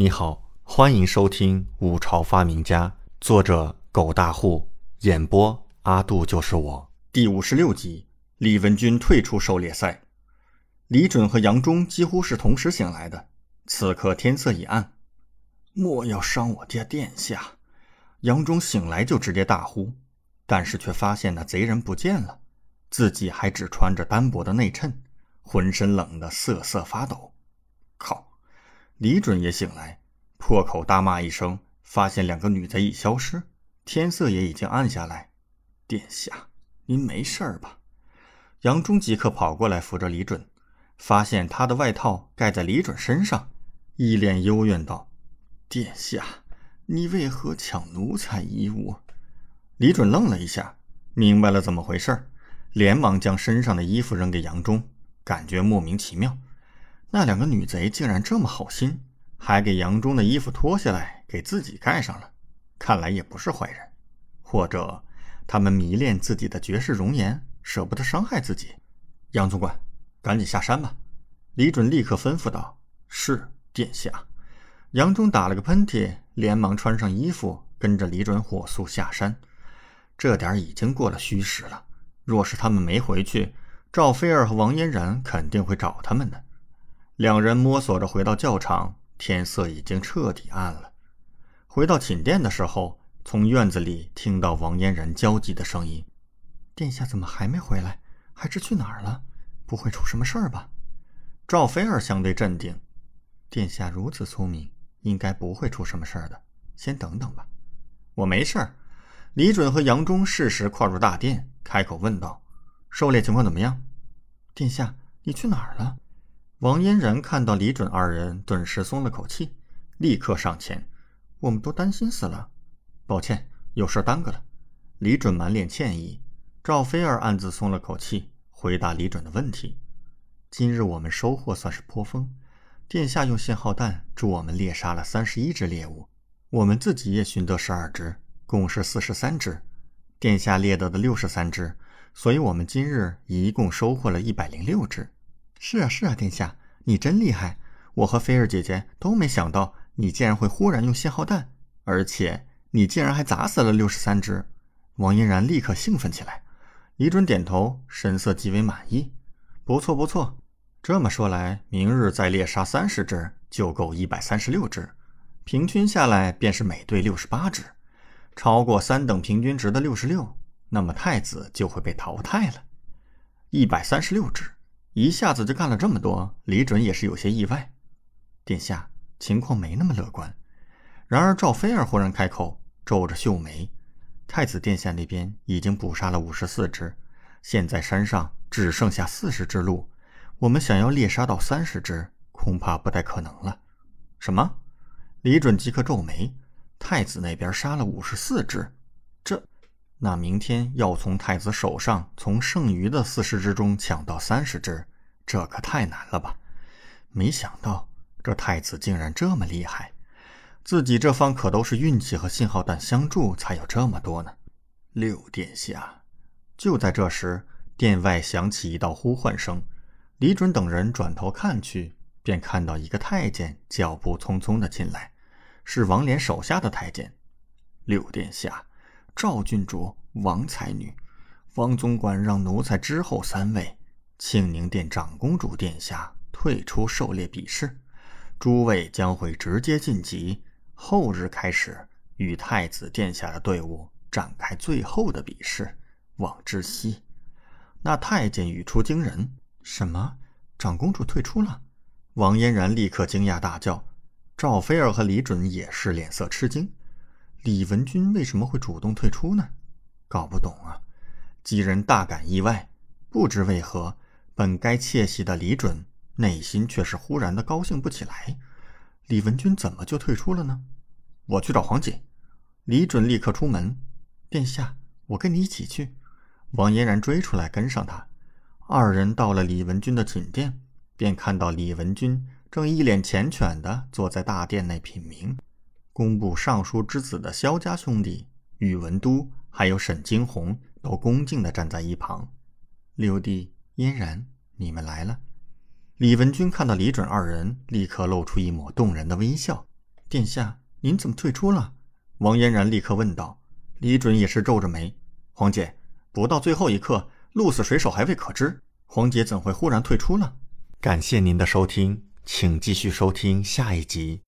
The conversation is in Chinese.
你好，欢迎收听《五朝发明家》，作者狗大户，演播阿杜就是我。第五十六集，李文君退出狩猎赛。李准和杨忠几乎是同时醒来的。此刻天色已暗，莫要伤我家殿下！杨忠醒来就直接大呼，但是却发现那贼人不见了，自己还只穿着单薄的内衬，浑身冷得瑟瑟发抖。靠！李准也醒来，破口大骂一声，发现两个女贼已消失，天色也已经暗下来。殿下，您没事吧？杨忠即刻跑过来扶着李准，发现他的外套盖在李准身上，一脸幽怨道：“殿下，你为何抢奴才衣物？”李准愣了一下，明白了怎么回事，连忙将身上的衣服扔给杨忠，感觉莫名其妙。那两个女贼竟然这么好心，还给杨忠的衣服脱下来给自己盖上了。看来也不是坏人，或者他们迷恋自己的绝世容颜，舍不得伤害自己。杨总管，赶紧下山吧！李准立刻吩咐道：“是，殿下。”杨忠打了个喷嚏，连忙穿上衣服，跟着李准火速下山。这点已经过了戌时了，若是他们没回去，赵飞儿和王嫣然肯定会找他们的。两人摸索着回到教场，天色已经彻底暗了。回到寝殿的时候，从院子里听到王嫣然焦急的声音：“殿下怎么还没回来？还是去哪儿了？不会出什么事儿吧？”赵菲儿相对镇定：“殿下如此聪明，应该不会出什么事儿的。先等等吧。”“我没事儿。”李准和杨忠适时跨入大殿，开口问道：“狩猎情况怎么样？”“殿下，你去哪儿了？”王嫣然看到李准二人，顿时松了口气，立刻上前：“我们都担心死了，抱歉，有事耽搁了。”李准满脸歉意。赵飞儿暗自松了口气，回答李准的问题：“今日我们收获算是颇丰，殿下用信号弹助我们猎杀了三十一只猎物，我们自己也寻得十二只，共是四十三只。殿下猎得的六十三只，所以我们今日一共收获了一百零六只。”是啊，是啊，殿下，你真厉害！我和菲儿姐姐都没想到你竟然会忽然用信号弹，而且你竟然还砸死了六十三只。王嫣然立刻兴奋起来。李准点头，神色极为满意。不错，不错。这么说来，明日再猎杀三十只就够一百三十六只，平均下来便是每队六十八只。超过三等平均值的六十六，那么太子就会被淘汰了。一百三十六只。一下子就干了这么多，李准也是有些意外。殿下，情况没那么乐观。然而赵飞儿忽然开口，皱着秀眉：“太子殿下那边已经捕杀了五十四只，现在山上只剩下四十只鹿，我们想要猎杀到三十只，恐怕不太可能了。”什么？李准即刻皱眉：“太子那边杀了五十四只，这……”那明天要从太子手上从剩余的四十只中抢到三十只，这可太难了吧？没想到这太子竟然这么厉害，自己这方可都是运气和信号弹相助才有这么多呢。六殿下，就在这时，殿外响起一道呼唤声。李准等人转头看去，便看到一个太监脚步匆匆的进来，是王连手下的太监。六殿下。赵郡主、王才女、王总管让奴才之后三位，庆宁殿长公主殿下退出狩猎比试，诸位将会直接晋级，后日开始与太子殿下的队伍展开最后的比试。望知悉。那太监语出惊人：“什么？长公主退出了？”王嫣然立刻惊讶大叫，赵菲儿和李准也是脸色吃惊。李文君为什么会主动退出呢？搞不懂啊！几人大感意外，不知为何，本该窃喜的李准内心却是忽然的高兴不起来。李文君怎么就退出了呢？我去找黄姐。李准立刻出门。殿下，我跟你一起去。王嫣然追出来跟上他。二人到了李文君的寝殿，便看到李文君正一脸缱绻的坐在大殿内品茗。工部尚书之子的萧家兄弟宇文都，还有沈惊鸿，都恭敬地站在一旁。六弟嫣然，你们来了。李文君看到李准二人，立刻露出一抹动人的微笑。殿下，您怎么退出了？王嫣然立刻问道。李准也是皱着眉：“皇姐，不到最后一刻，鹿死谁手还未可知。皇姐怎会忽然退出了？”感谢您的收听，请继续收听下一集。